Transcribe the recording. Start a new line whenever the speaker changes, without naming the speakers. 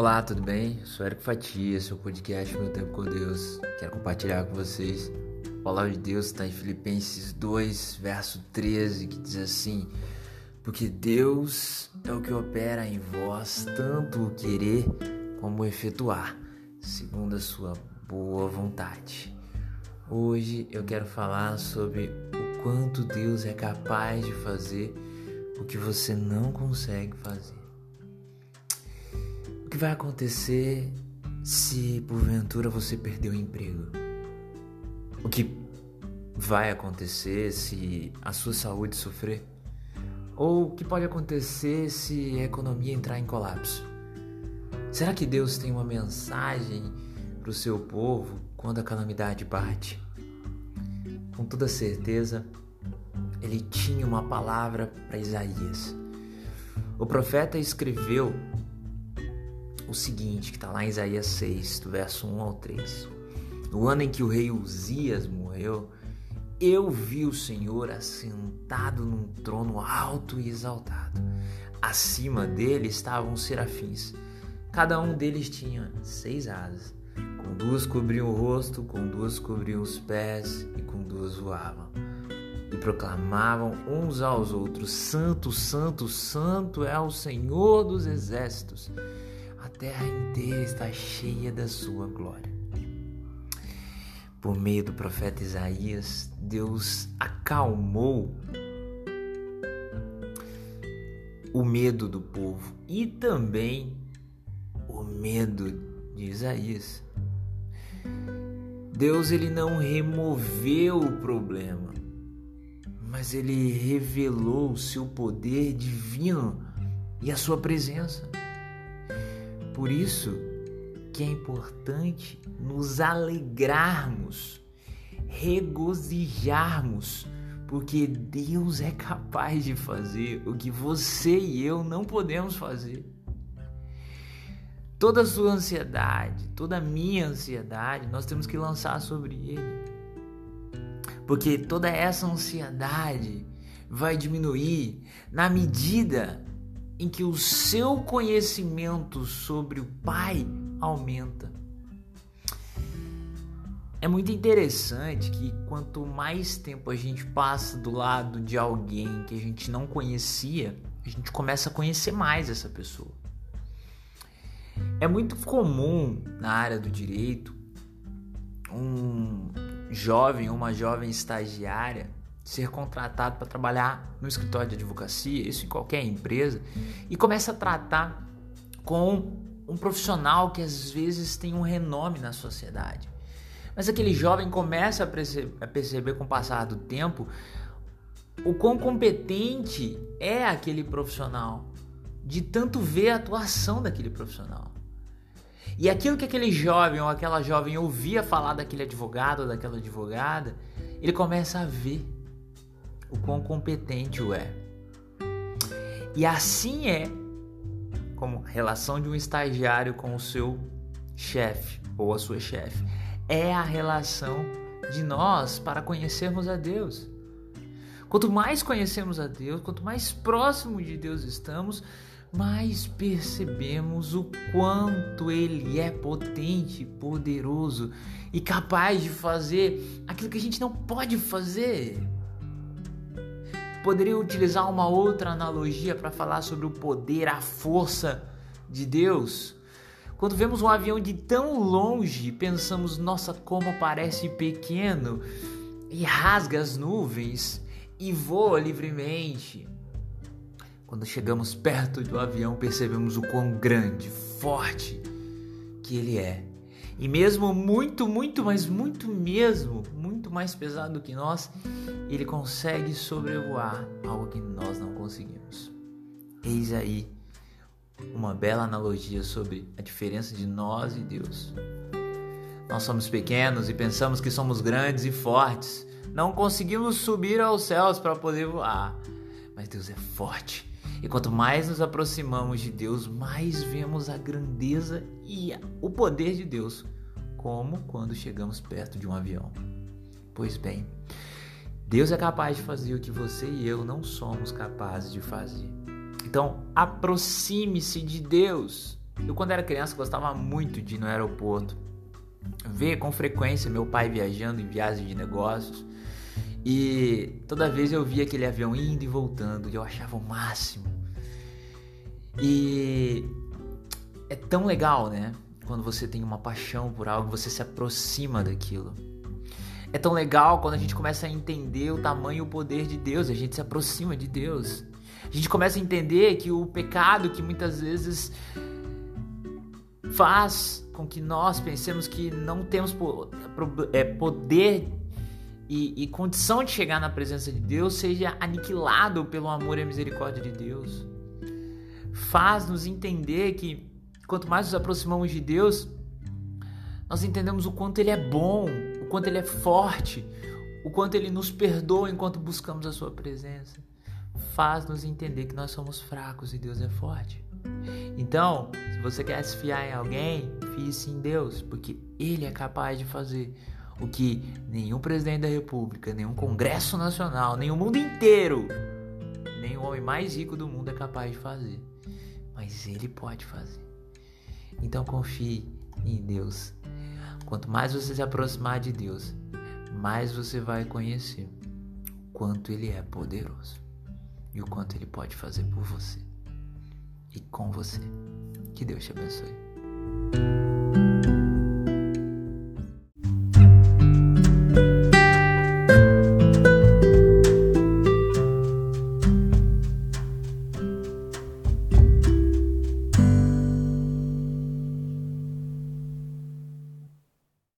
Olá, tudo bem? Sou Eric Fatia, seu podcast Meu Tempo com Deus. Quero compartilhar com vocês a palavra de Deus está em Filipenses 2, verso 13, que diz assim: Porque Deus é o que opera em vós tanto o querer como o efetuar, segundo a sua boa vontade. Hoje eu quero falar sobre o quanto Deus é capaz de fazer o que você não consegue fazer. Que vai acontecer se porventura você perder o emprego? O que vai acontecer se a sua saúde sofrer? Ou o que pode acontecer se a economia entrar em colapso? Será que Deus tem uma mensagem para o seu povo quando a calamidade bate? Com toda certeza, ele tinha uma palavra para Isaías. O profeta escreveu o seguinte, que está lá em Isaías 6, do verso 1 ao 3. No ano em que o rei Uzias morreu, eu vi o Senhor assentado num trono alto e exaltado. Acima dele estavam serafins. Cada um deles tinha seis asas. Com duas cobriam o rosto, com duas cobriam os pés e com duas voavam. E proclamavam uns aos outros: Santo, Santo, Santo é o Senhor dos exércitos terra inteira está cheia da sua glória. Por meio do profeta Isaías, Deus acalmou o medo do povo e também o medo de Isaías. Deus ele não removeu o problema, mas ele revelou o seu poder divino e a sua presença. Por isso que é importante nos alegrarmos, regozijarmos, porque Deus é capaz de fazer o que você e eu não podemos fazer. Toda a sua ansiedade, toda a minha ansiedade, nós temos que lançar sobre Ele. Porque toda essa ansiedade vai diminuir na medida em que o seu conhecimento sobre o Pai aumenta. É muito interessante que quanto mais tempo a gente passa do lado de alguém que a gente não conhecia, a gente começa a conhecer mais essa pessoa. É muito comum na área do direito um jovem ou uma jovem estagiária ser contratado para trabalhar no escritório de advocacia, isso em qualquer empresa, e começa a tratar com um profissional que às vezes tem um renome na sociedade. Mas aquele jovem começa a perceber, a perceber com o passar do tempo o quão competente é aquele profissional, de tanto ver a atuação daquele profissional. E aquilo que aquele jovem ou aquela jovem ouvia falar daquele advogado ou daquela advogada, ele começa a ver o quão competente o é. E assim é como relação de um estagiário com o seu chefe ou a sua chefe. É a relação de nós para conhecermos a Deus. Quanto mais conhecemos a Deus, quanto mais próximo de Deus estamos, mais percebemos o quanto Ele é potente, poderoso e capaz de fazer aquilo que a gente não pode fazer. Poderia utilizar uma outra analogia para falar sobre o poder, a força de Deus. Quando vemos um avião de tão longe, pensamos, nossa, como parece pequeno, e rasga as nuvens e voa livremente. Quando chegamos perto do avião, percebemos o quão grande, forte que ele é. E mesmo muito, muito, mas muito mesmo, muito mais pesado que nós, ele consegue sobrevoar algo que nós não conseguimos. Eis aí uma bela analogia sobre a diferença de nós e Deus. Nós somos pequenos e pensamos que somos grandes e fortes. Não conseguimos subir aos céus para poder voar. Mas Deus é forte e quanto mais nos aproximamos de Deus, mais vemos a grandeza e o poder de Deus, como quando chegamos perto de um avião. Pois bem, Deus é capaz de fazer o que você e eu não somos capazes de fazer. Então, aproxime-se de Deus. Eu, quando era criança, gostava muito de ir no aeroporto, ver com frequência meu pai viajando em viagens de negócios. E toda vez eu via aquele avião indo e voltando, e eu achava o máximo. E é tão legal, né? Quando você tem uma paixão por algo, você se aproxima daquilo. É tão legal quando a gente começa a entender o tamanho e o poder de Deus, a gente se aproxima de Deus. A gente começa a entender que o pecado que muitas vezes faz com que nós pensemos que não temos é, poder e, e, condição de chegar na presença de Deus seja aniquilado pelo amor e a misericórdia de Deus. Faz nos entender que quanto mais nos aproximamos de Deus, nós entendemos o quanto Ele é bom, o quanto Ele é forte, o quanto Ele nos perdoa enquanto buscamos a Sua presença. Faz nos entender que nós somos fracos e Deus é forte. Então, se você quer se fiar em alguém, fie-se em Deus, porque Ele é capaz de fazer o que nenhum presidente da República, nenhum Congresso Nacional, o mundo inteiro, o homem mais rico do mundo é capaz de fazer. Mas Ele pode fazer. Então confie em Deus. Quanto mais você se aproximar de Deus, mais você vai conhecer o quanto Ele é poderoso e o quanto Ele pode fazer por você e com você. Que Deus te abençoe.